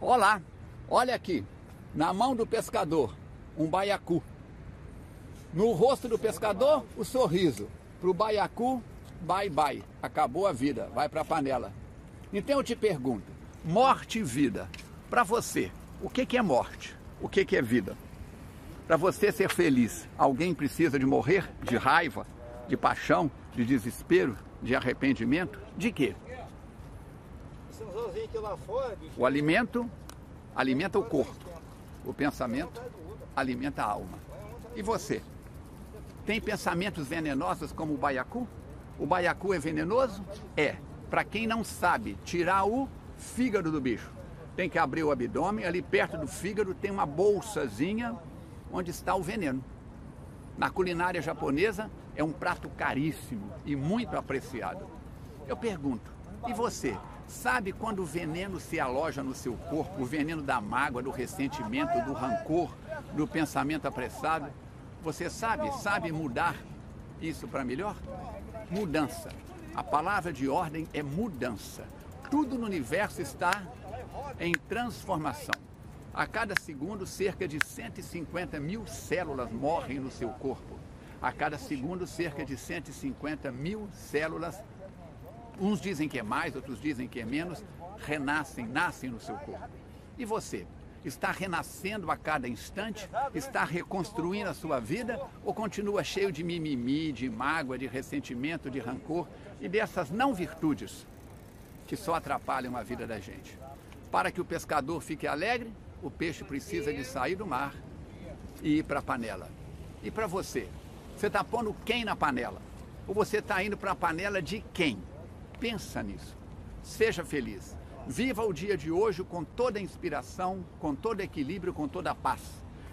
Olá, olha aqui, na mão do pescador, um baiacu. No rosto do pescador, o sorriso. Para o baiacu, bye bye, acabou a vida, vai para a panela. Então eu te pergunto, morte e vida, para você, o que, que é morte? O que, que é vida? Para você ser feliz, alguém precisa de morrer de raiva, de paixão, de desespero, de arrependimento? De quê? O alimento alimenta o corpo, o pensamento alimenta a alma. E você? Tem pensamentos venenosos como o baiacu? O baiacu é venenoso? É. Para quem não sabe, tirar o fígado do bicho. Tem que abrir o abdômen, ali perto do fígado tem uma bolsazinha onde está o veneno. Na culinária japonesa é um prato caríssimo e muito apreciado. Eu pergunto, e você? Sabe quando o veneno se aloja no seu corpo, o veneno da mágoa, do ressentimento, do rancor, do pensamento apressado? Você sabe, sabe mudar isso para melhor? Mudança. A palavra de ordem é mudança. Tudo no universo está em transformação. A cada segundo, cerca de 150 mil células morrem no seu corpo. A cada segundo, cerca de 150 mil células, uns dizem que é mais, outros dizem que é menos, renascem, nascem no seu corpo. E você? Está renascendo a cada instante? Está reconstruindo a sua vida? Ou continua cheio de mimimi, de mágoa, de ressentimento, de rancor e dessas não virtudes que só atrapalham a vida da gente? Para que o pescador fique alegre, o peixe precisa de sair do mar e ir para a panela. E para você? Você está pondo quem na panela? Ou você está indo para a panela de quem? Pensa nisso. Seja feliz. Viva o dia de hoje com toda a inspiração, com todo equilíbrio, com toda a paz.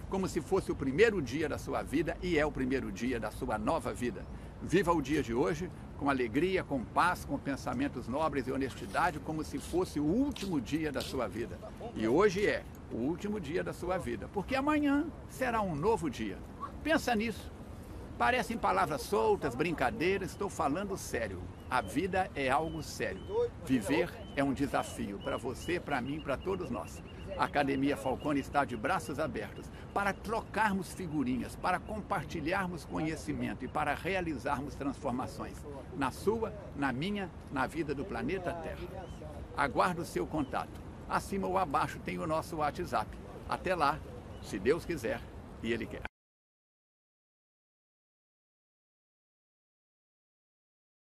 Como se fosse o primeiro dia da sua vida e é o primeiro dia da sua nova vida. Viva o dia de hoje com alegria, com paz, com pensamentos nobres e honestidade, como se fosse o último dia da sua vida. E hoje é o último dia da sua vida, porque amanhã será um novo dia. Pensa nisso. Parecem palavras soltas, brincadeiras, estou falando sério. A vida é algo sério. Viver é um desafio para você, para mim, para todos nós. A Academia Falcone está de braços abertos para trocarmos figurinhas, para compartilharmos conhecimento e para realizarmos transformações na sua, na minha, na vida do planeta Terra. Aguardo o seu contato. Acima ou abaixo tem o nosso WhatsApp. Até lá, se Deus quiser e Ele quer.